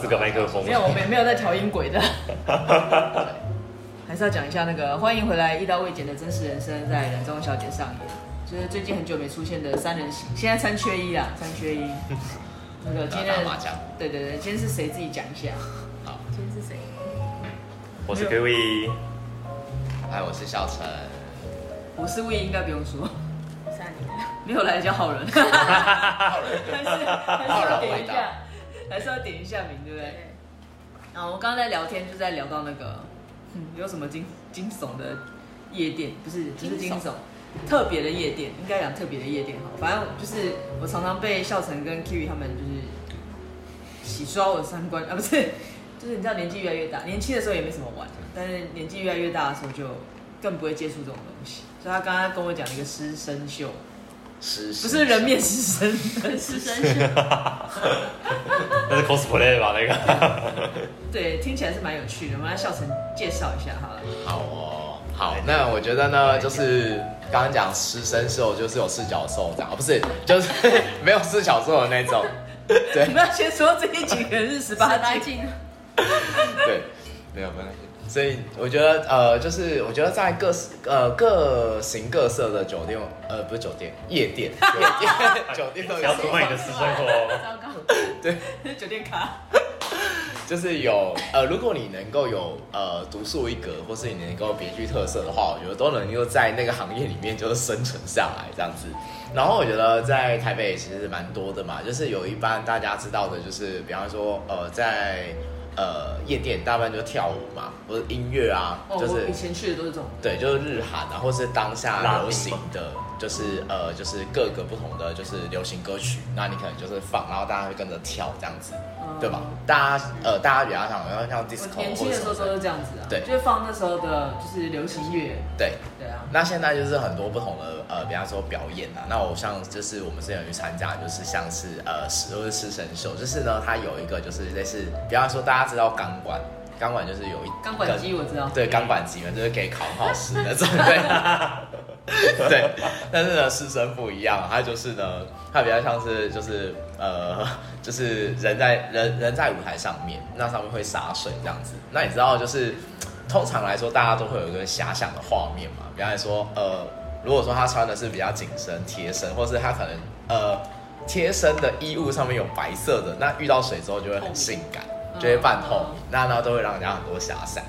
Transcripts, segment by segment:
四个麦克风。没有，我们没有在调音轨的。还是要讲一下那个，欢迎回来，一刀未剪的真实人生在人中小姐上演，就是最近很久没出现的三人行，现在三缺一啦，三缺一。那个今天麻将，对对对，今天是谁自己讲一下？好，今天是谁？我是 Gary，哎，我是小陈，我是 We，应该不用说。三年没有来叫好人，好人，还是还是要点一下，还是要点一下名，对不对？然后我们刚刚在聊天，就在聊到那个。有什么惊惊悚的夜店？不是，不、就是惊悚，特别的夜店，应该讲特别的夜店哈。反正就是我常常被笑成跟 Kiwi 他们就是洗刷我的三观啊，不是，就是你知道年纪越来越大，年轻的时候也没什么玩，但是年纪越来越大的时候就更不会接触这种东西。所以他刚刚跟我讲一个师生秀。不是人面狮身，狮身是，那是 cosplay 吧？那个，对，听起来是蛮有趣的。我们来笑成介绍一下好了。好哦，好。那我觉得呢，就是刚刚讲狮身兽，就是有四角兽这样，不是，就是没有四角兽的那种。对，你们要先说这一集可能是十八禁。对，没有没关系。所以我觉得，呃，就是我觉得在各呃各形各色的酒店，呃，不是酒店，夜店，夜店，酒店都有。要出卖你的私生活。糟糕。对。酒店卡。就是有，呃，如果你能够有呃独树一格，或是你能够别具特色的话，我觉得都能够在那个行业里面就是生存下来这样子。然后我觉得在台北其实蛮多的嘛，就是有一般大家知道的，就是比方说，呃，在。呃，夜店大半就跳舞嘛，或者音乐啊，哦、就是以前去的都是这种，对，就是日韩啊，或是当下流行的，就是呃，就是各个不同的就是流行歌曲，那你可能就是放，然后大家会跟着跳这样子，嗯、对吧？大家呃，大家比较想要像 disco，年轻的时候都是这样子啊，对，就是放那时候的就是流行乐，对。对啊。那现在就是很多不同的呃，比方说表演啊，那我像就是我们之前有去参加，就是像是呃，都是师生秀，就是呢，它有一个就是类似，比方说大家知道钢管，钢管就是有一钢管机我知道，对，钢管机嘛，就是给考号师那种，对，对，但是呢，师生不一样，它就是呢，他比较像是就是呃，就是人在人人在舞台上面，那上面会洒水这样子，那你知道就是。通常来说，大家都会有一个遐想的画面嘛。比方说，呃，如果说他穿的是比较紧身贴身，或是他可能呃贴身的衣物上面有白色的，那遇到水之后就会很性感，就会半透明，那那都会让人家很多遐想。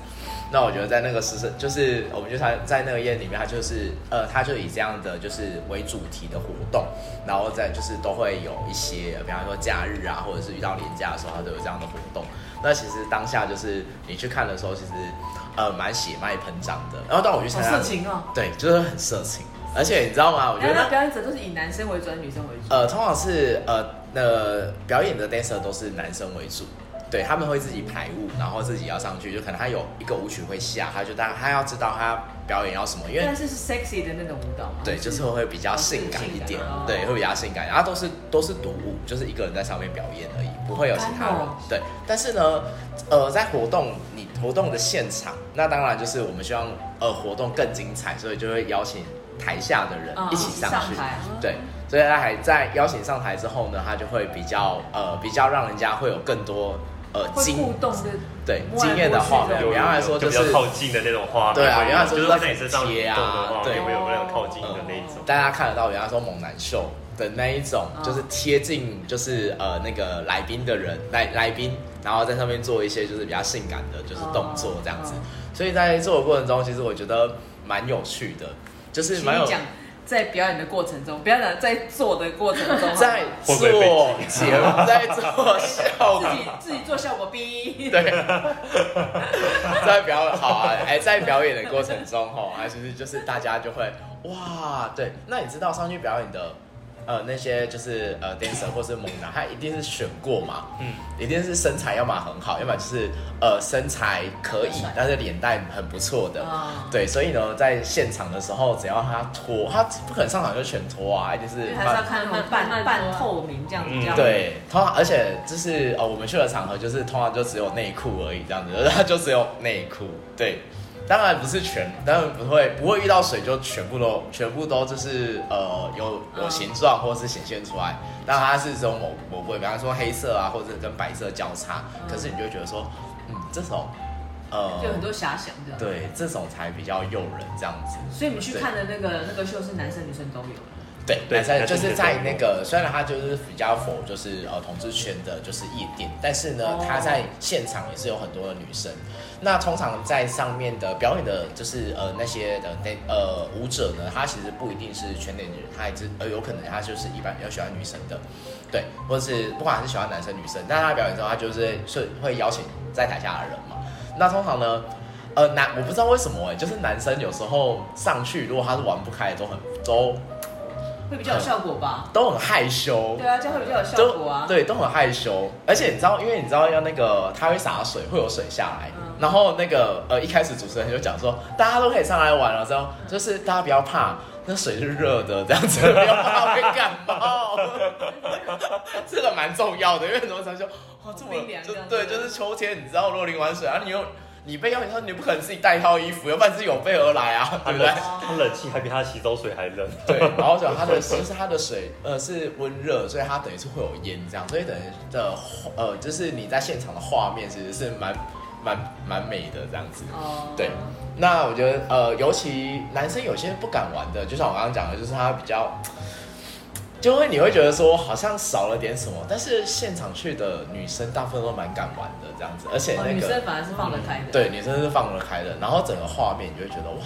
那我觉得在那个时事，就是我们就在在那个宴里面，他就是呃，他就以这样的就是为主题的活动，然后再就是都会有一些，比方说假日啊，或者是遇到年假的时候，他都有这样的活动。那其实当下就是你去看的时候，其实。呃，蛮血脉喷张的，然后当我去参加，色情哦，对，就是很色情，而且你知道吗？我觉得表演者都是以男生为主，还是女生为主？呃，通常是呃，那表演的 dancer 都是男生为主。对，他们会自己排舞，然后自己要上去，就可能他有一个舞曲会下，他就大概他要知道他表演要什么，因为但是是 sexy 的那种舞蹈嘛，对，就是会比较性感一点，对，会比较性感，然后都是都是独舞，就是一个人在上面表演而已，不会有其他人，对。但是呢，呃，在活动你活动的现场，那当然就是我们希望呃活动更精彩，所以就会邀请台下的人一起上去，对。所以他还在邀请上台之后呢，他就会比较呃比较让人家会有更多。呃，互动的对经验的画面，原来说就是比较靠近的那种画面，对啊，原来说就是在身上贴啊，对，有没有那种靠近的那一种？大家看得到，原来说猛男秀的那一种，就是贴近，就是呃那个来宾的人来来宾，然后在上面做一些就是比较性感的，就是动作这样子。所以在做的过程中，其实我觉得蛮有趣的，就是蛮有。在表演的过程中，不要讲在做的过程中，在做节目，在做效果，自己自己做效果 B，对，在表好啊，哎，在表演的过程中，哈，还是就是大家就会哇，对，那你知道上去表演的？呃，那些就是呃，dancer 或是猛男，他一定是选过嘛，嗯，一定是身材要么很好，要么就是呃身材可以，但是脸蛋很不错的，哦、对，所以呢，在现场的时候，只要他脱，他不可能上场就全脱啊，一定是还是要看他半半透明这样子，这样、嗯、对，通常而且就是呃，我们去的场合就是通常就只有内裤而已，这样子，他 就只有内裤，对。当然不是全，当然不会不会遇到水就全部都全部都就是呃有有形状或者是显现出来，但它是这种某某部位，比方说黑色啊或者跟白色交叉，可是你就觉得说，嗯，这种呃就很多遐想这样。对，这种才比较诱人这样子。所以你们去看的那个那个秀是男生女生都有。对，男生就是在那个，虽然他就是比较否就是呃同志圈的，就是夜店，但是呢，他在现场也是有很多的女生。那通常在上面的表演的，就是呃那些的那呃舞者呢，他其实不一定是圈内女人，他也是呃有可能他就是一般比较喜欢女生的，对，或者是不管是喜欢男生女生，但他表演之后，他就是是会邀请在台下的人嘛。那通常呢，呃男我不知道为什么哎、欸，就是男生有时候上去，如果他是玩不开的，都很都。会比较有效果吧，都很害羞。对啊，这样会比较有效果啊。对，都很害羞。而且你知道，因为你知道要那个他会洒水，会有水下来。嗯、然后那个呃，一开始主持人就讲说，大家都可以上来玩了，之后就是大家不要怕，那水是热的，这样子 不要怕会感冒。这个蛮重要的，因为很多人说，哇，这么就对，就是秋天，你知道，如果淋完水，然后你又。你被邀请说，你不可能自己带一套衣服，要不然是有备而来啊，对不对？他冷气还比他洗澡水还冷。对，然后讲他的其实他的水呃是温热，所以它等于是会有烟这样，所以等于的呃就是你在现场的画面其实是蛮蛮蛮美的这样子。哦。对，那我觉得呃尤其男生有些不敢玩的，就像我刚刚讲的，就是他比较。就会你会觉得说好像少了点什么，但是现场去的女生大部分都蛮敢玩的这样子，而且那个、哦、女生反而是放得开的，对，女生是放得开的，然后整个画面你就会觉得哇，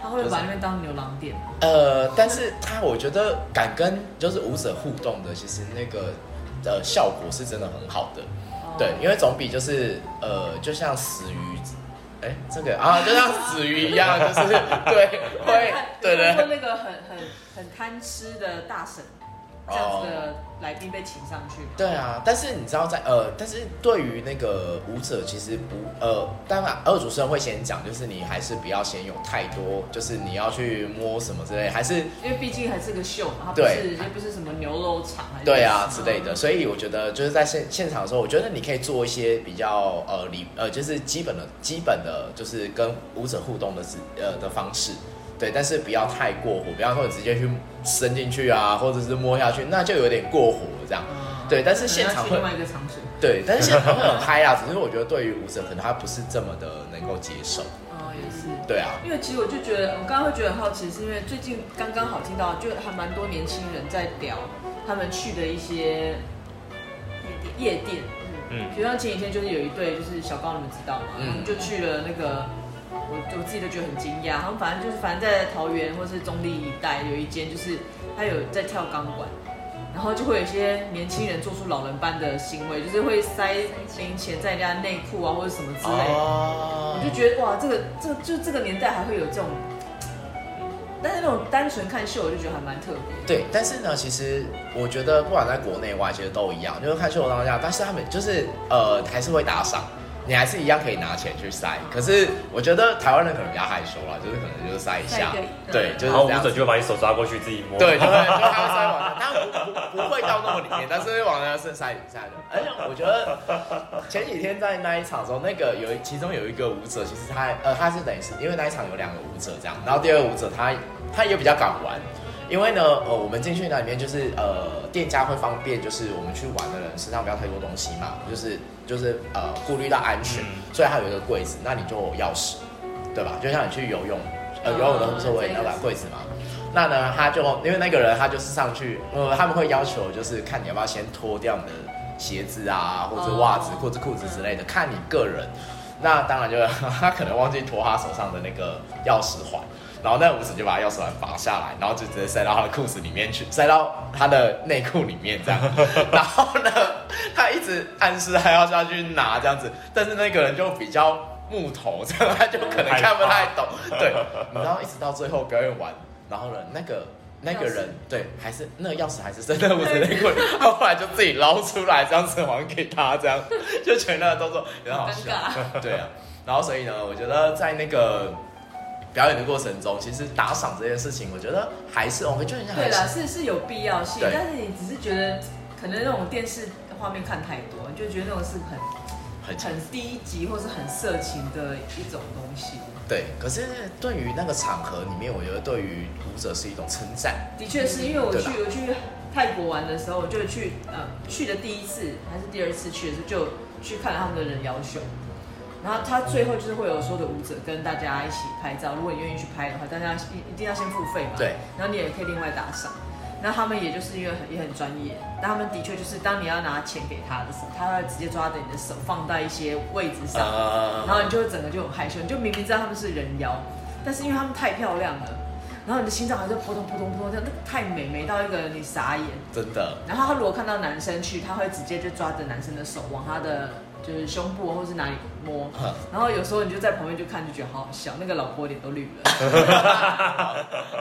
他会把那边当牛郎店，呃，但是他我觉得敢跟就是舞者互动的，其实那个的效果是真的很好的，哦、对，因为总比就是呃，就像死鱼，哎，这个啊，就像死鱼一样，就是对，会，对对，说那个很很很贪吃的大婶。这样子的来宾被请上去。对啊，但是你知道在呃，但是对于那个舞者，其实不呃，当然二主持人会先讲，就是你还是不要先有太多，就是你要去摸什么之类，还是因为毕竟还是个秀嘛，它不是又不是什么牛肉场，对啊之类的，所以我觉得就是在现现场的时候，我觉得你可以做一些比较呃礼呃，就是基本的基本的就是跟舞者互动的呃的方式。对，但是不要太过火，比方说你直接去伸进去啊，或者是摸下去，那就有点过火这样。嗯、对，但是现场会，对，但是 现场会很嗨啊。只是我觉得对于舞者，可能他不是这么的能够接受。哦，也是。对啊。因为其实我就觉得，我刚刚会觉得很好奇，是因为最近刚刚好听到，就还蛮多年轻人在聊他们去的一些夜店。嗯。比如像前几天就是有一对，就是小高，你们知道吗？嗯。就去了那个。我我自己都觉得很惊讶，他们反正就是反正在桃园或是中立一带有一间，就是他有在跳钢管，然后就会有一些年轻人做出老人般的行为，就是会塞零钱在人家内裤啊或者什么之类的，我就觉得哇，这个这个就这个年代还会有这种，但是那种单纯看秀，我就觉得还蛮特别。对，但是呢，其实我觉得不管在国内外，其实都一样，就是看秀的当下，但是他们就是呃还是会打赏。你还是一样可以拿钱去塞，可是我觉得台湾人可能比较害羞啦，就是可能就是塞一下，对，就是。然后舞者就会把你手抓过去自己摸，对，就会就会塞往，当然不不不会到那么里面，但是会往那个塞里塞的。而且我觉得前几天在那一场的时候，那个有其中有一个舞者，其实他呃他是等于是因为那一场有两个舞者这样，然后第二个舞者他他也比较敢玩。因为呢，呃，我们进去那里面就是，呃，店家会方便，就是我们去玩的人身上不要太多东西嘛，就是就是呃，顾虑到安全，嗯、所以它有一个柜子，那你就有钥匙，对吧？就像你去游泳，呃，游泳的时候我也要把柜子嘛。那呢，他就因为那个人他就是上去，呃，他们会要求就是看你要不要先脱掉你的鞋子啊，或者袜子或者裤子之类的，看你个人。那当然就 他可能忘记脱他手上的那个钥匙环。然后那舞者就把钥匙环拔下来，然后就直接塞到他的裤子里面去，塞到他的内裤里面这样。然后呢，他一直暗示还要下去拿这样子，但是那个人就比较木头，这样他就可能看不太懂。对，然后一直到最后表演完，然后呢，那个那个人对，还是那个钥匙还是在那舞者内裤里，他后来就自己捞出来，这样子还给他，这样就全那个动作很好笑。对啊，然后所以呢，我觉得在那个。表演的过程中，其实打赏这件事情，我觉得还是我们就很像对啦，是是有必要性，但是你只是觉得可能那种电视画面看太多，你就觉得那种是很很很低级或是很色情的一种东西。对，可是对于那个场合里面，我觉得对于舞者是一种称赞。的确是因为我去我去泰国玩的时候，我就去呃去的第一次还是第二次去的时候，就去看他们的人妖秀。然后他最后就是会有所有的舞者跟大家一起拍照，如果你愿意去拍的话，大家一一定要先付费嘛。对。然后你也可以另外打赏。那他们也就是因为很也很专业，那他们的确就是当你要拿钱给他的时候，他会直接抓着你的手放在一些位置上，然后你就整个就很害羞，你就明明知道他们是人妖，但是因为他们太漂亮了，然后你的心脏还是扑通扑通扑通这样，那个太美美到一个你傻眼。真的。然后他如果看到男生去，他会直接就抓着男生的手往他的。就是胸部或是哪里摸，然后有时候你就在旁边就看，就觉得好好笑，那个老婆脸都绿了。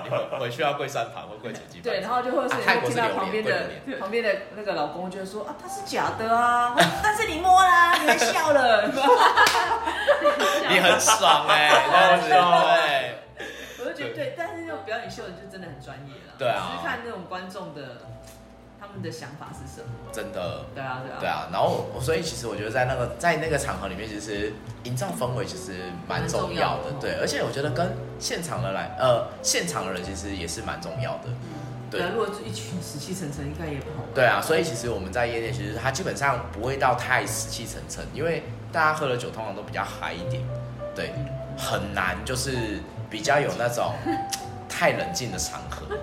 你回回去要跪三盘或跪前几盘。对，然后就或者是你听到旁边的旁边的那个老公就说啊，他是假的啊，但是你摸啦，你还笑了，你很爽 哎。我就觉得对，但是那种表演秀的就真的很专业了。对啊。是看那种观众的。他们的想法是什么？真的，对啊，对啊，对啊。然后，所以其实我觉得在那个在那个场合里面，其实营造氛围其实蛮重要的。对，而且我觉得跟现场的来，呃，现场的人其实也是蛮重要的。对，如果是一群死气沉沉，应该也不好。对啊，所以其实我们在业内，其实它基本上不会到太死气沉沉，因为大家喝了酒通常都比较嗨一点。对，很难就是比较有那种太冷静的场合。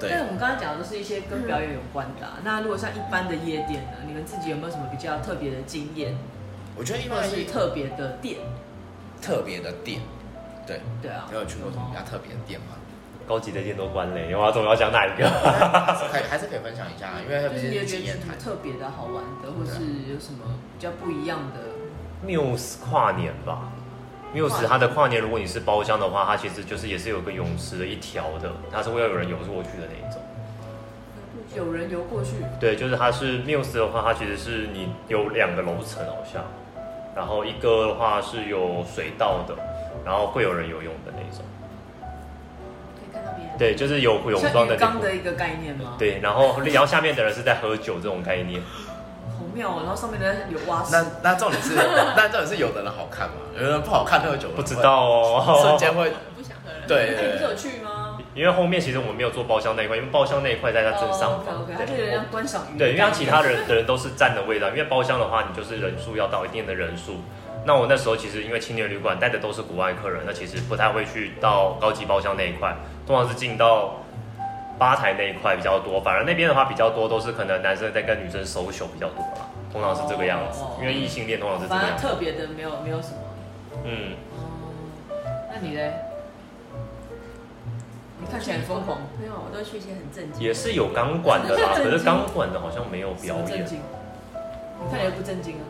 对，但是我们刚才讲的都是一些跟表演有关的、啊。那如果像一般的夜店呢？你们自己有没有什么比较特别的经验？我觉得一般是特别的店，特别的店，对对啊。你有去过什么比较特别的店吗？高级的店都关了，你要总要讲哪一个？可以还是可以分享一下，因为它毕竟是经验谈。特别的好玩的，或是有什么比较不一样的？Muse 跨年吧。Muse 它的跨年，如果你是包厢的话，它其实就是也是有个泳池的一条的，它是会要有人游过去的那一种。有人游过去？对，就是它是 Muse 的话，它其实是你有两个楼层好像，然后一个的话是有水道的，然后会有人游泳的那一种。可以看到别人。对，就是有泳装的。刚的一个概念吗？对，然后然后下面的人是在喝酒这种概念。然后上面的有蛙。那那重点是，那重点是有的人好看嘛？有的人不好看，那个酒不知道哦。瞬间会不想喝了。对，你不是有去吗？因为后面其实我们没有做包厢那一块，因为包厢那一块在它正上方。对，就有点观赏鱼。对，因为他其他人的人都是站的位置，因为包厢的话，你就是人数要到一定的人数。那我那时候其实因为青年旅馆带的都是国外客人，那其实不太会去到高级包厢那一块，通常是进到吧台那一块比较多。反而那边的话比较多都是可能男生在跟女生 social 比较多啦。通常是这个样子，因为异性恋通常是这样。反正特别的没有没有什么。嗯。那你嘞？你看起来很疯狂。没有，我都去一些很正经。也是有钢管的啦，可是钢管的好像没有表演。正经。你看起来不正经啊？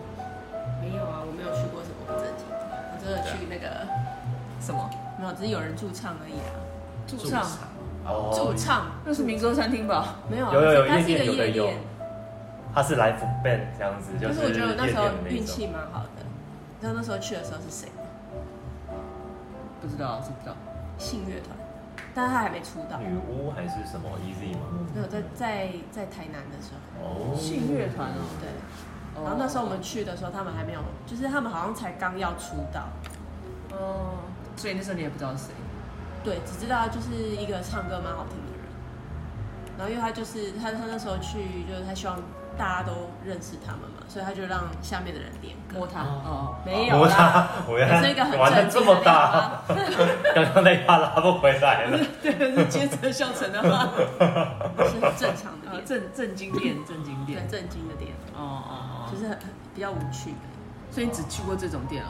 没有啊，我没有去过什么不正经的，我真的去那个什么，没有，只是有人驻唱而已啊。驻唱。哦。驻唱，那是民歌餐厅吧？没有，有有有，它是一个夜店。他是 live band 这样子，就是。我觉得我那时候运气蛮好的。你知道那时候去的时候是谁吗？不知道，知不知道？信乐团，但是他还没出道。女巫还是什么 Easy 吗？没有，在在在台南的时候。哦。信乐团哦，对。然后那时候我们去的时候，他们还没有，就是他们好像才刚要出道。哦。所以那时候你也不知道是谁？对，只知道就是一个唱歌蛮好听的人。然后因为他就是他他那时候去，就是他希望。大家都认识他们嘛，所以他就让下面的人点摸他。哦，没有啦，是一个很玩这么大，刚刚那一趴拉不回来了。对，是接着笑成的话，是很正常的点，正正经点，正经店，正经的点。哦哦哦，就是很比较无趣。所以你只去过这种店哦？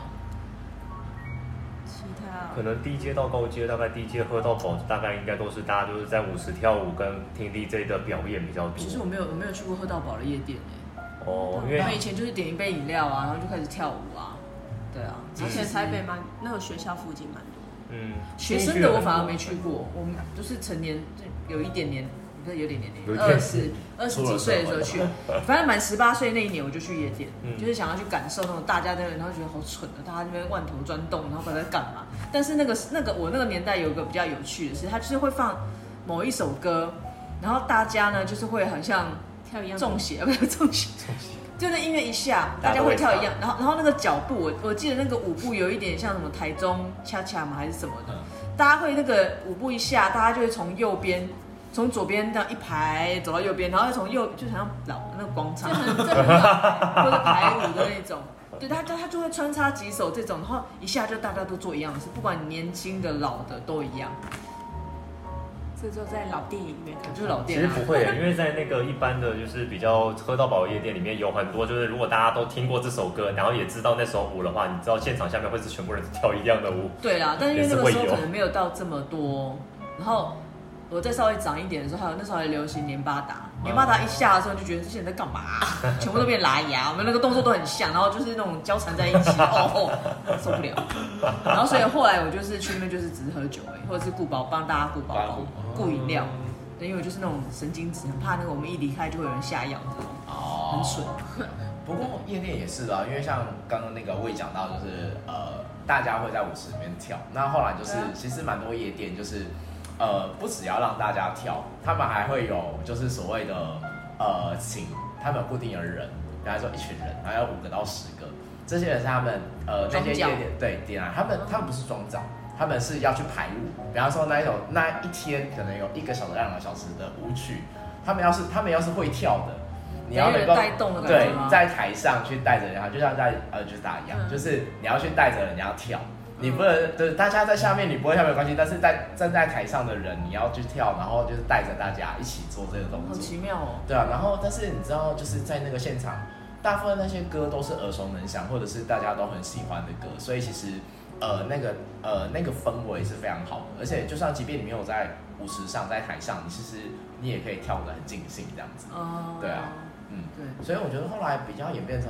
可能低阶到高阶，大概低阶喝到饱，大概应该都是大家就是在舞池跳舞跟听 DJ 的表演比较多。其实我没有我没有去过喝到饱的夜店哦，因为以前就是点一杯饮料啊，然后就开始跳舞啊。对啊，而且台北蛮那个学校附近蛮多。嗯，学生的我反而没去过，我们就是成年就有一点年。有点年龄，二十二十几岁的时候去，反正满十八岁那一年我就去夜店，嗯、就是想要去感受那种大家在那，然后觉得好蠢的，大家那边万头钻洞，然后不知道在干嘛。但是那个那个我那个年代有一个比较有趣的是，他就是会放某一首歌，然后大家呢就是会很像跳一样中邪，不是中邪，就那音乐一下，大家会跳一样，然后然后那个脚步，我我记得那个舞步有一点像什么台中恰恰嘛还是什么的，大家会那个舞步一下，大家就会从右边，从左边这样一排走到右边，然后又从右就好像老那个广场，或者排舞的那种，对，他他他就会穿插几首这种，然后一下就大家都做一样的事，不管年轻的老的都一样。这就在老电影里面，就是老电影。其实不会，因为在那个一般的就是比较喝到饱夜店里面，有很多就是如果大家都听过这首歌，然后也知道那首舞的话，你知道现场下面会是全部人跳一样的舞。对啦，但是因为那个时候可能没有到这么多，然后。我再稍微长一点的时候，还有那时候还流行年巴达，年巴达一下的时候就觉得这些人在干嘛、啊？全部都变拉牙，我们那个动作都很像，然后就是那种交缠在一起，哦，受不了。然后所以后来我就是去那边就是只是喝酒哎，或者是顾包帮大家顾包包、顾饮料，对，因为我就是那种神经质，很怕那个我们一离开就会有人下药这种，哦，很蠢。不过夜店也是的，因为像刚刚那个魏讲到，就是呃，大家会在舞池里面跳，那后来就是其实蛮多夜店就是。呃，不只要让大家跳，他们还会有就是所谓的呃，请他们固定的人，比方说一群人，然后有五个到十个，这些人是他们呃那些夜店对点啊，他们他们不是装脚，他们是要去排舞，比方说那一种那一天可能有一个小时两个小时的舞曲，他们要是他们要是会跳的，你要能够带动的对，在台上去带着人家，就像在呃就是打一样，嗯、就是你要去带着人家跳。你不能，对，大家在下面你不会跳没有关系，但是在站在台上的人你要去跳，然后就是带着大家一起做这个动作。好奇妙哦。对啊，然后但是你知道就是在那个现场，大部分那些歌都是耳熟能详，或者是大家都很喜欢的歌，所以其实呃那个呃那个氛围是非常好的，而且就算即便你没有在舞池上，在台上，你其实你也可以跳得很尽兴这样子。哦。对啊。嗯，对，所以我觉得后来比较演变成，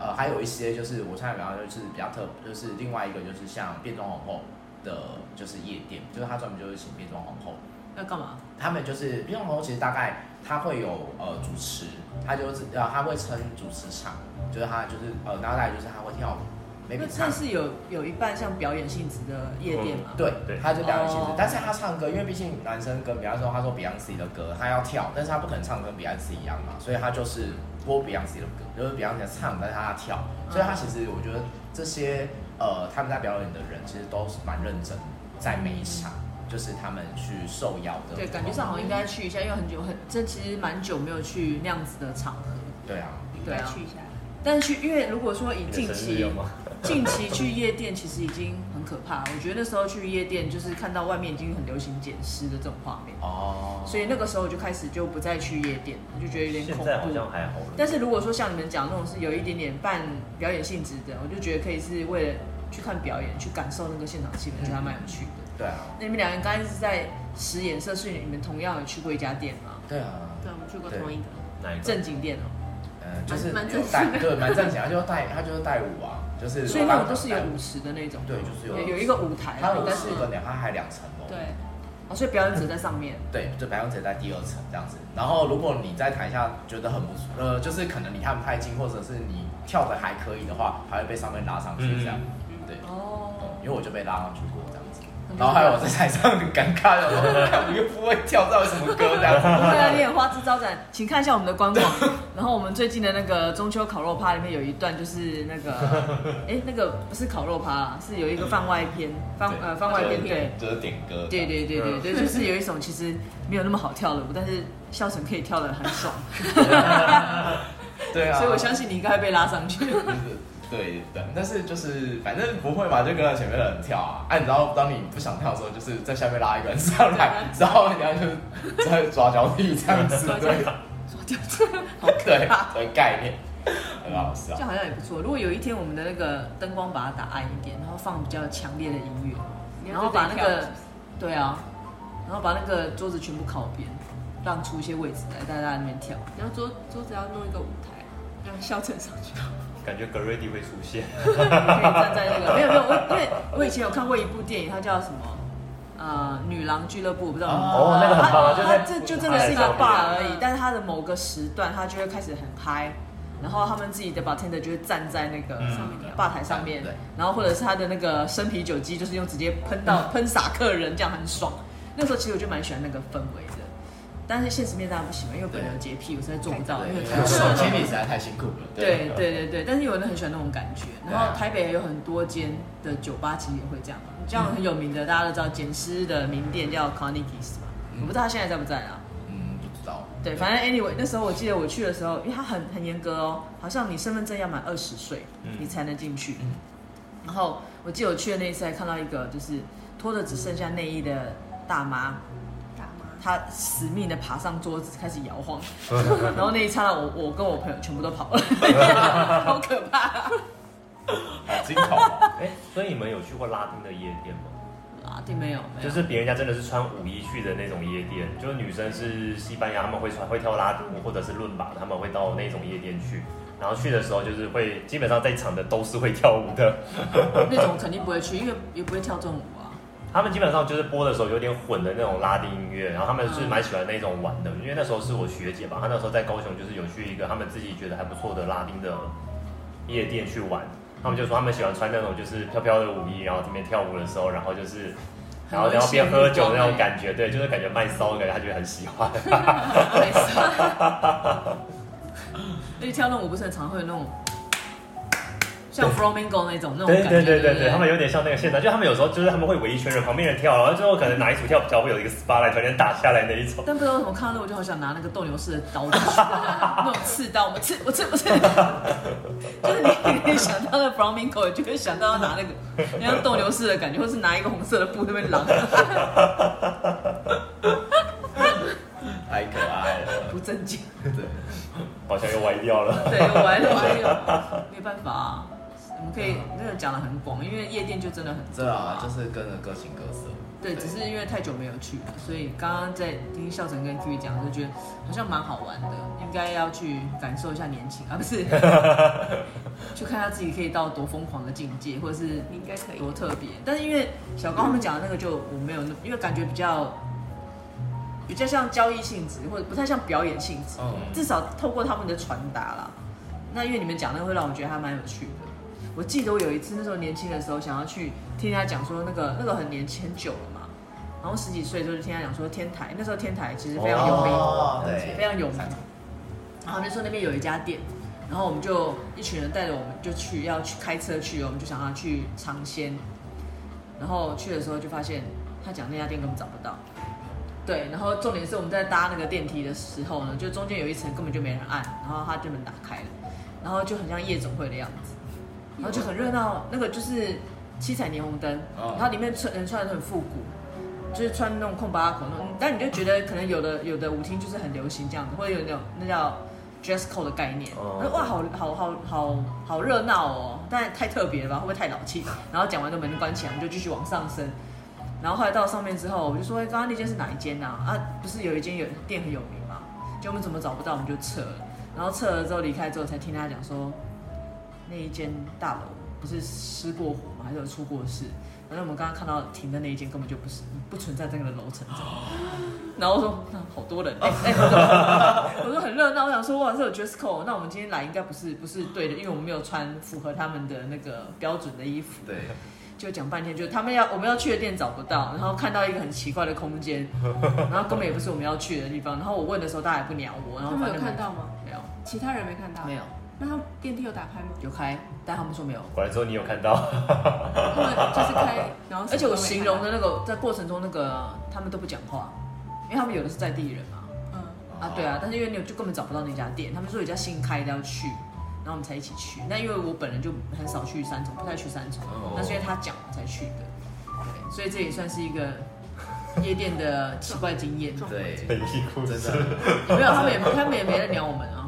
呃，还有一些就是我现在比较就是比较特，就是另外一个就是像变装皇后的，就是夜店，就是他专门就是请变装皇后。要干嘛？他们就是变装皇后，其实大概他会有呃主持，他就是呃他会撑主持场，就是他就是呃然后再来就是他会跳舞。那这是有有一半像表演性质的夜店嘛？对对，他就表演性质，但是他唱歌，因为毕竟男生跟比方说他说 Beyonce 的歌，他要跳，但是他不可能唱跟 Beyonce 一样嘛，所以他就是播 Beyonce 的歌，就是 Beyonce 唱，但是他要跳，所以他其实我觉得这些呃他们在表演的人其实都是蛮认真，在每一场就是他们去受邀的。对，感觉上好像应该去一下，因为很久很这其实蛮久没有去那样子的场合。对啊，应该去一下。但是去，因为如果说以近期。近期去夜店其实已经很可怕，我觉得那时候去夜店就是看到外面已经很流行捡尸的这种画面哦，所以那个时候我就开始就不再去夜店，我就觉得有点恐怖。现在好像还好。但是如果说像你们讲那种是有一点点半表演性质的，我就觉得可以是为了去看表演，去感受那个现场气氛，觉得还蛮有趣的。对啊。那你们两个人刚才是在使眼色训，你们同样有去过一家店吗？对啊。对，我们去过同一个。哪一个？正经店哦。嗯，就是蛮正经，对，蛮正经，他就带他就是带舞啊。就是，所以那种都是有舞池的那种，对，就是有有一个舞台，它有四个两，它还两层楼，对，哦，所以表演者在上面，对，就表演者在第二层这样子。然后如果你在台下觉得很不错，呃，就是可能离他们太近，或者是你跳的还可以的话，还会被上面拉上去这样，对，哦，因为我就被拉上去过。然后还有我在台上很尴尬的，我又不会跳，到什么歌这样子。对啊，你演花枝招展，请看一下我们的官网。然后我们最近的那个中秋烤肉趴里面有一段，就是那个，哎，那个不是烤肉趴，是有一个番外篇，番呃番外篇，对，就是点歌。对对对对对，就是有一种其实没有那么好跳的舞，但是笑成可以跳的很爽。对啊。所以我相信你应该会被拉上去。对的，但是就是反正不会嘛，就跟着前面的人跳啊。哎、啊，你知道当你不想跳的时候，就是在下面拉一个人上来，然后你要就在抓脚底这样子，对，抓脚踢，好可怕，对，概念很好笑。这样好像也不错。如果有一天我们的那个灯光把它打暗一点，然后放比较强烈的音乐，然后把那个对啊，然后把那个桌子全部靠边，让出一些位置来，大家在那边跳。然后桌桌子要弄一个舞台，让笑成上去。感觉格瑞迪会出现，可以站在那个没有没有，我因为我以前有看过一部电影，它叫什么？呃，女郎俱乐部，不知道。哦，那个很棒，它这就真的是一个 bar 而已，但是它的某个时段，它就会开始很嗨，然后他们自己的 bartender 就会站在那个吧台上面，然后或者是他的那个生啤酒机，就是用直接喷到喷洒客人，这样很爽。那时候其实我就蛮喜欢那个氛围的。但是现实面大家不行嘛，因为本人有洁癖，我实在做不到，因为手清理实在太辛苦了。对对对对，但是有人很喜欢那种感觉。然后台北也有很多间的酒吧，其实也会这样。这样很有名的，大家都知道，捡尸的名店叫 Carnegie's 嘛，我不知道他现在在不在啊。嗯，不知道。对，反正 anyway，那时候我记得我去的时候，因为他很很严格哦，好像你身份证要满二十岁，你才能进去。然后我记得我去的那一次，还看到一个就是脱的只剩下内衣的大妈。他死命的爬上桌子，开始摇晃，然后那一刹那，我我跟我朋友全部都跑了，好可怕，啊，好惊恐。哎，所以你们有去过拉丁的夜店吗？拉丁没有，没有，就是别人家真的是穿舞衣去的那种夜店，就是女生是西班牙，他们会穿会跳拉丁舞或者是伦巴，他们会到那种夜店去，然后去的时候就是会基本上在场的都是会跳舞的，那种肯定不会去，因为也不会跳这种舞。他们基本上就是播的时候有点混的那种拉丁音乐，然后他们是蛮喜欢那种玩的，因为那时候是我学姐吧，她那时候在高雄就是有去一个他们自己觉得还不错的拉丁的夜店去玩，他们就说他们喜欢穿那种就是飘飘的舞衣，然后这边跳舞的时候，然后就是然后然后边喝酒的那种感觉，对，就是感觉卖骚的感觉，他觉得很喜欢。卖骚。因为跳那种舞不是很常会有那种。像 Flamingo 那种那种感觉，对对对对，他们有点像那个现场，就他们有时候就是他们会围一圈人，旁边人跳，然后最后可能哪一组跳比较会有一个 spotlight 突然打下来那一种。但不知道为什么看到那我就好想拿那个斗牛士的刀子，那种刺刀，我刺我刺我刺，就是你可以想到那 Flamingo，就可以想到要拿那个像斗牛士的感觉，或是拿一个红色的布那边狼。太可爱了，不正经，对，好像又歪掉了，对，又歪了，歪了，没办法啊。我们可以那个讲的很广，因为夜店就真的很对啊，就是跟着各形各色。对，只是因为太久没有去了，所以刚刚在听笑成跟 Kiwi 讲，就觉得好像蛮好玩的，应该要去感受一下年轻啊，不是，去看他自己可以到多疯狂的境界，或者是应该可以多特别。但是因为小刚他们讲的那个，就我没有那，因为感觉比较比较像交易性质，或者不太像表演性质。嗯。至少透过他们的传达啦，那因为你们讲那个会让我觉得还蛮有趣的。我记得我有一次，那时候年轻的时候，想要去听他讲说那个那个很年轻很久了嘛，然后十几岁的时候就听他讲说天台，那时候天台其实非常有名，哦、对，非常有名。然后那时候那边有一家店，然后我们就一群人带着我们就去要去开车去，我们就想要去尝鲜。然后去的时候就发现他讲那家店根本找不到，对。然后重点是我们在搭那个电梯的时候呢，就中间有一层根本就没人按，然后他就门打开了，然后就很像夜总会的样子。然后就很热闹，那个就是七彩霓虹灯，然后里面穿人穿的很复古，就是穿那种空巴拉口那种，但你就觉得可能有的有的舞厅就是很流行这样子，或者有那种那叫 dress code 的概念，说哇好好好好好热闹哦，但太特别了吧，会不会太老气？然后讲完就门关起来，我们就继续往上升，然后后来到上面之后，我就说，哎，刚刚那间是哪一间呢？啊？啊，不是有一间有店很有名吗？就我们怎么找不到，我们就撤了，然后撤了之后离开之后，才听他讲说。那一间大楼不是失过火吗？还是有出过事？反正我们刚刚看到停的那一间根本就不是不存在这个楼层。然后我说那好多人，哎、欸、哎，欸、我说很热闹。我想说哇，这有 dress code，那我们今天来应该不是不是对的，因为我们没有穿符合他们的那个标准的衣服。对，就讲半天，就他们要我们要去的店找不到，然后看到一个很奇怪的空间，然后根本也不是我们要去的地方。然后我问的时候，大家也不鸟我。然后他们有看到吗？没有，其他人没看到。没有。那他电梯有打开吗？有开，但他们说没有。回来之后你有看到？他们就是开，然后而且我形容的那个在过程中那个他们都不讲话，因为他们有的是在地人嘛。嗯。啊，对啊，但是因为你就根本找不到那家店，他们说有家新开的要去，然后我们才一起去。那因为我本人就很少去三重，不太去三重，那是因为他讲我才去的。对，所以这也算是一个夜店的奇怪经验。对，真的。没有，他们也他们也没人鸟我们啊。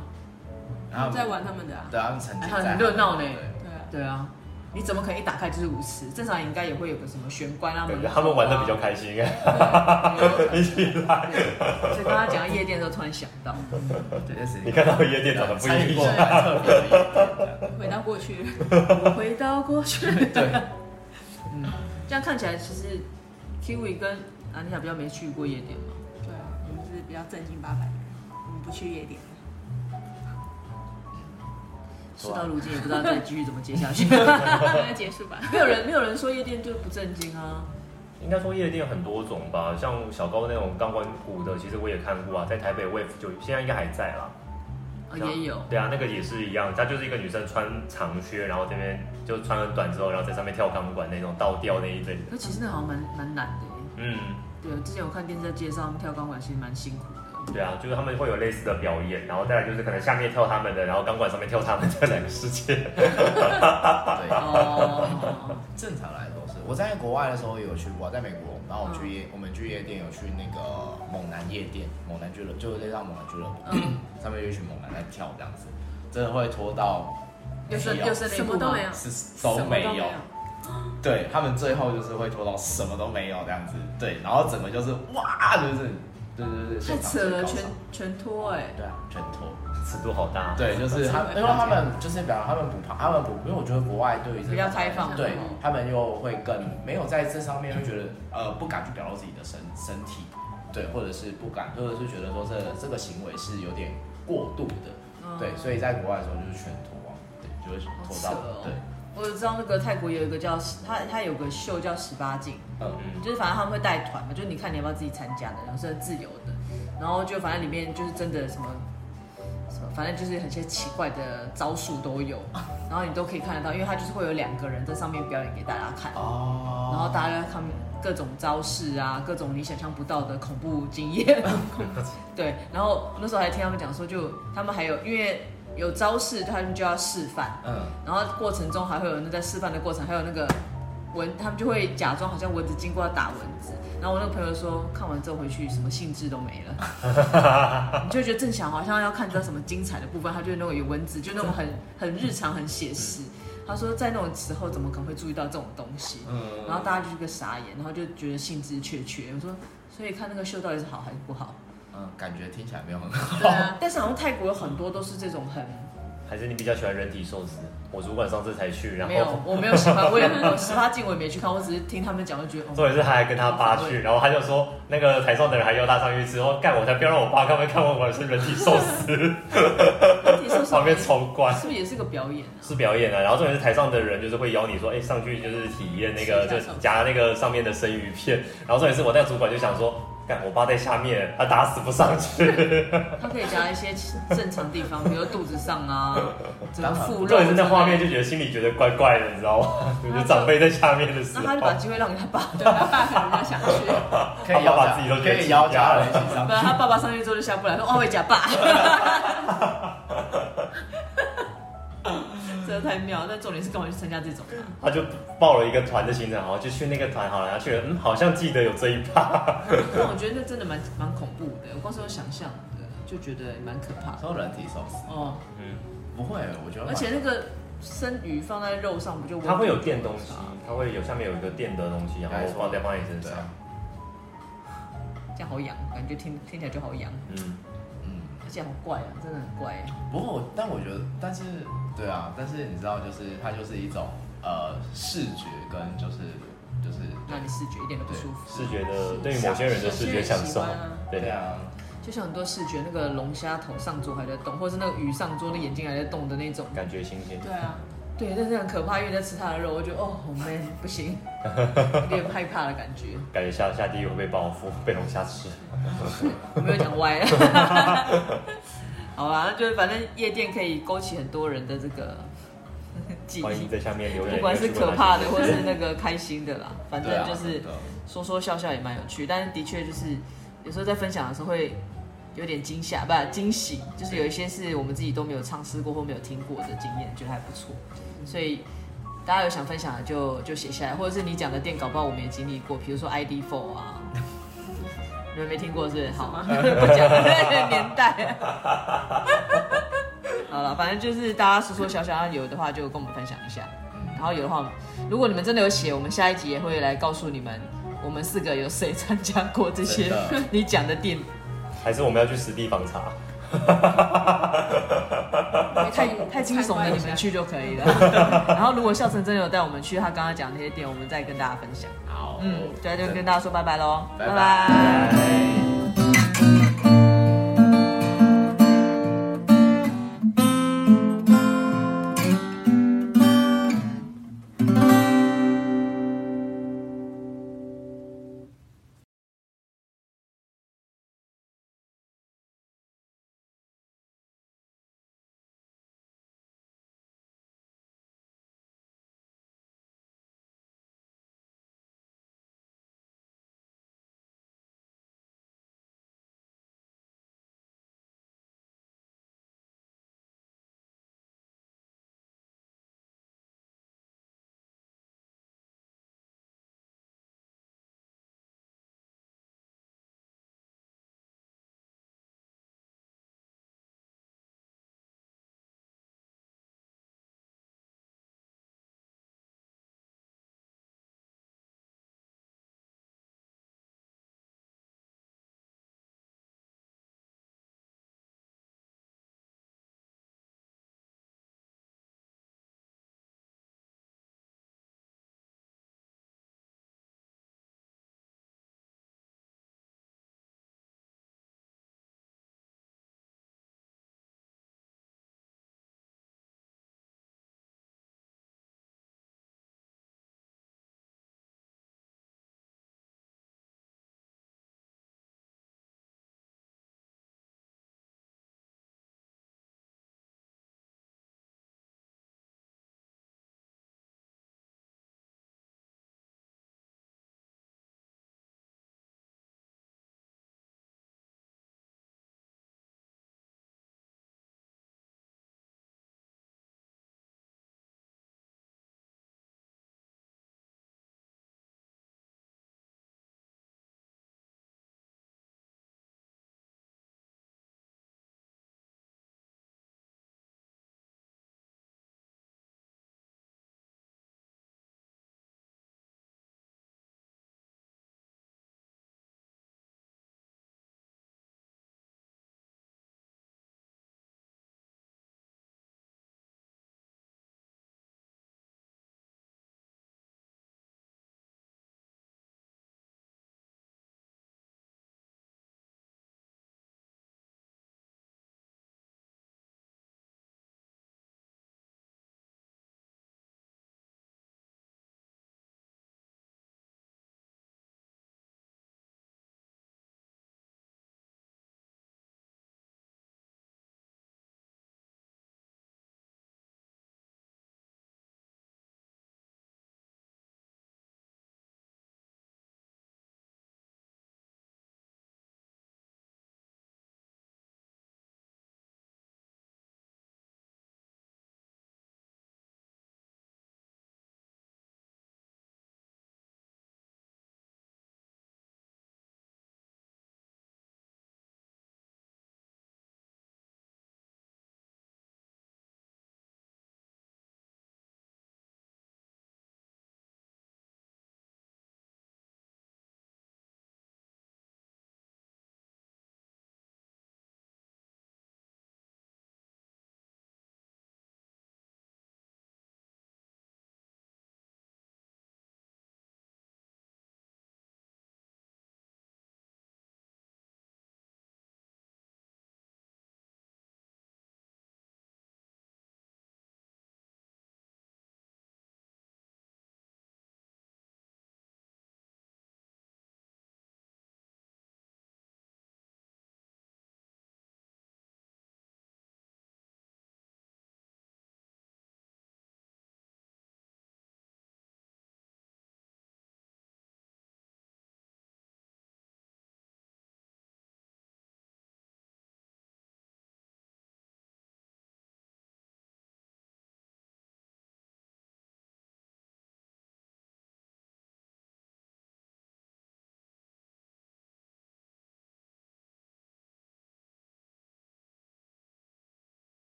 在玩他们的啊，对，他们曾经很热闹呢。对啊，对啊，你怎么可能一打开就是舞池？正常应该也会有个什么玄关啊。他们玩的比较开心啊。一起来。所以刚刚讲到夜店的时候，突然想到，对，你看到夜店长得不一样。回到过去，回到过去。对。嗯，这样看起来，其实 Kiwi 跟安妮塔比较没去过夜店嘛。对啊，我们是比较正经八百的人，我们不去夜店。事到如今也不知道再继续怎么接下去，应该结束吧。没有人没有人说夜店就不正经啊，应该说夜店很多种吧，像小高那种钢管舞的，其实我也看过啊，在台北 Wave 就现在应该还在啦。哦，也有。对啊，那个也是一样，它就是一个女生穿长靴，然后这边就穿很短之后，然后在上面跳钢管那种倒吊那一类的。那其实那好像蛮蛮难的。嗯，对，之前我看电视在介绍他们跳钢管，其实蛮辛苦的。对啊，就是他们会有类似的表演，然后再来就是可能下面跳他们的，然后钢管上面跳他们的两个世界。对，哦，正常来说是。我在国外的时候也有去过，在美国，然后我去夜，我们去夜店有去那个猛男夜店，猛男俱乐部，就是那叫猛男俱乐部，上面有一群猛男在跳这样子，真的会拖到，又是又是什么都没有，是都没有，对他们最后就是会拖到什么都没有这样子，对，然后整个就是哇，就是。对对对，太扯了，全全脱哎！对啊，全脱，尺度好大。对，就是他，因为他们就是比方他们不怕，他们不，因为我觉得国外对于这比较开放，对他们又会更没有在这上面会觉得呃不敢去表露自己的身身体，对，或者是不敢，或者是觉得说这这个行为是有点过度的，对，所以在国外的时候就是全脱啊，对，就会脱到对。我知道那个泰国有一个叫他他有个秀叫十八禁，嗯，就是反正他们会带团嘛，就是你看你要不要自己参加的，然后是很自由的，然后就反正里面就是真的什么什么，反正就是很些奇怪的招数都有，然后你都可以看得到，因为他就是会有两个人在上面表演给大家看，哦，然后大家看各种招式啊，各种你想象不到的恐怖经验，对，然后那时候还听他们讲说，就他们还有因为。有招式，他们就要示范。嗯，然后过程中还会有那在示范的过程，还有那个蚊，他们就会假装好像蚊子经过要打蚊子。然后我那个朋友说，看完之后回去什么兴致都没了，你就觉得正想好像要看到什么精彩的部分，他就那种有蚊子，就那种很很日常很写实。他说在那种时候怎么可能会注意到这种东西？嗯，然后大家就是个傻眼，然后就觉得兴致缺缺。我说，所以看那个秀到底是好还是不好？嗯，感觉听起来没有很好。对啊，但是好像泰国有很多都是这种很。还是你比较喜欢人体寿司？我主管上次才去，然后没有，我没有喜欢，我也我十八禁我也没去看，我只是听他们讲，就觉得。重点是他还跟他爸去，然后他就说那个台上的人还邀他上去吃，我干我才不要让我爸看没看我玩是人体寿司。人体寿司 旁边超怪，是不是也是个表演？是表演啊，然后重点是台上的人就是会邀你说，哎，上去就是体验那个就夹那个上面的生鱼片，然后重点是我那个主管就想说。干，我爸在下面，他打死不上去。他可以夹一些正常地方，比如肚子上啊，这个腹肉。对，那画面就觉得心里觉得怪怪的，你知道吗？就是长辈在下面的时候。那他就把机会让给他爸，对，他爸可能要想去。可以邀把自己都可以邀家人一起上去。不然他爸爸上去之后就下不来，说：“我会夹爸。”真的太妙，但重点是干嘛去参加这种？他就报了一个团的行程，然后，就去那个团好了，然后去了，嗯，好像记得有这一趴。但我觉得那真的蛮蛮恐怖的，我光是有想象的就觉得蛮可怕的。说人体寿司哦，嗯，不会，我觉得。而且那个生鱼放在肉上不就？它会有垫东西，它会有下面有一个垫的东西，然后放在放在你身上。这样好痒，感觉听听起来就好痒。嗯。而且好怪啊，真的很怪。不过，但我觉得，但是，对啊，但是你知道，就是它就是一种呃视觉跟就是就是让你视觉一点都不舒服。视觉的对于某些人的视觉享受，对啊。就像很多视觉，那个龙虾头上桌还在动，或者是那个鱼上桌，的眼睛还在动的那种，感觉新鲜。对啊，对，但是很可怕，因为在吃它的肉，我觉得哦，好 man，不行，有点害怕的感觉。感觉下下地狱会被报复，被龙虾吃。我 没有讲歪了，好吧，就是反正夜店可以勾起很多人的这个 记忆。欢迎在下面留言，不管是可怕的或是那个开心的啦，反正就是说说笑笑也蛮有趣。但是的确就是有时候在分享的时候会有点惊吓，不惊喜，就是有一些是我们自己都没有尝试过或没有听过的经验，觉得还不错。所以大家有想分享的就就写下来，或者是你讲的店，搞不好我们也经历过，比如说 ID Four 啊。你们没听过是？好吗？不讲年代。好了，反正就是大家说说笑笑，有的话就跟我们分享一下。然后有的话，如果你们真的有写，我们下一集也会来告诉你们，我们四个有谁参加过这些 你讲的店。还是我们要去实地访查？太太惊悚的，你们去就可以了。然后如果笑成真的有带我们去他刚刚讲那些店，我们再跟大家分享。好，嗯，对，就跟大家说拜拜喽，拜拜。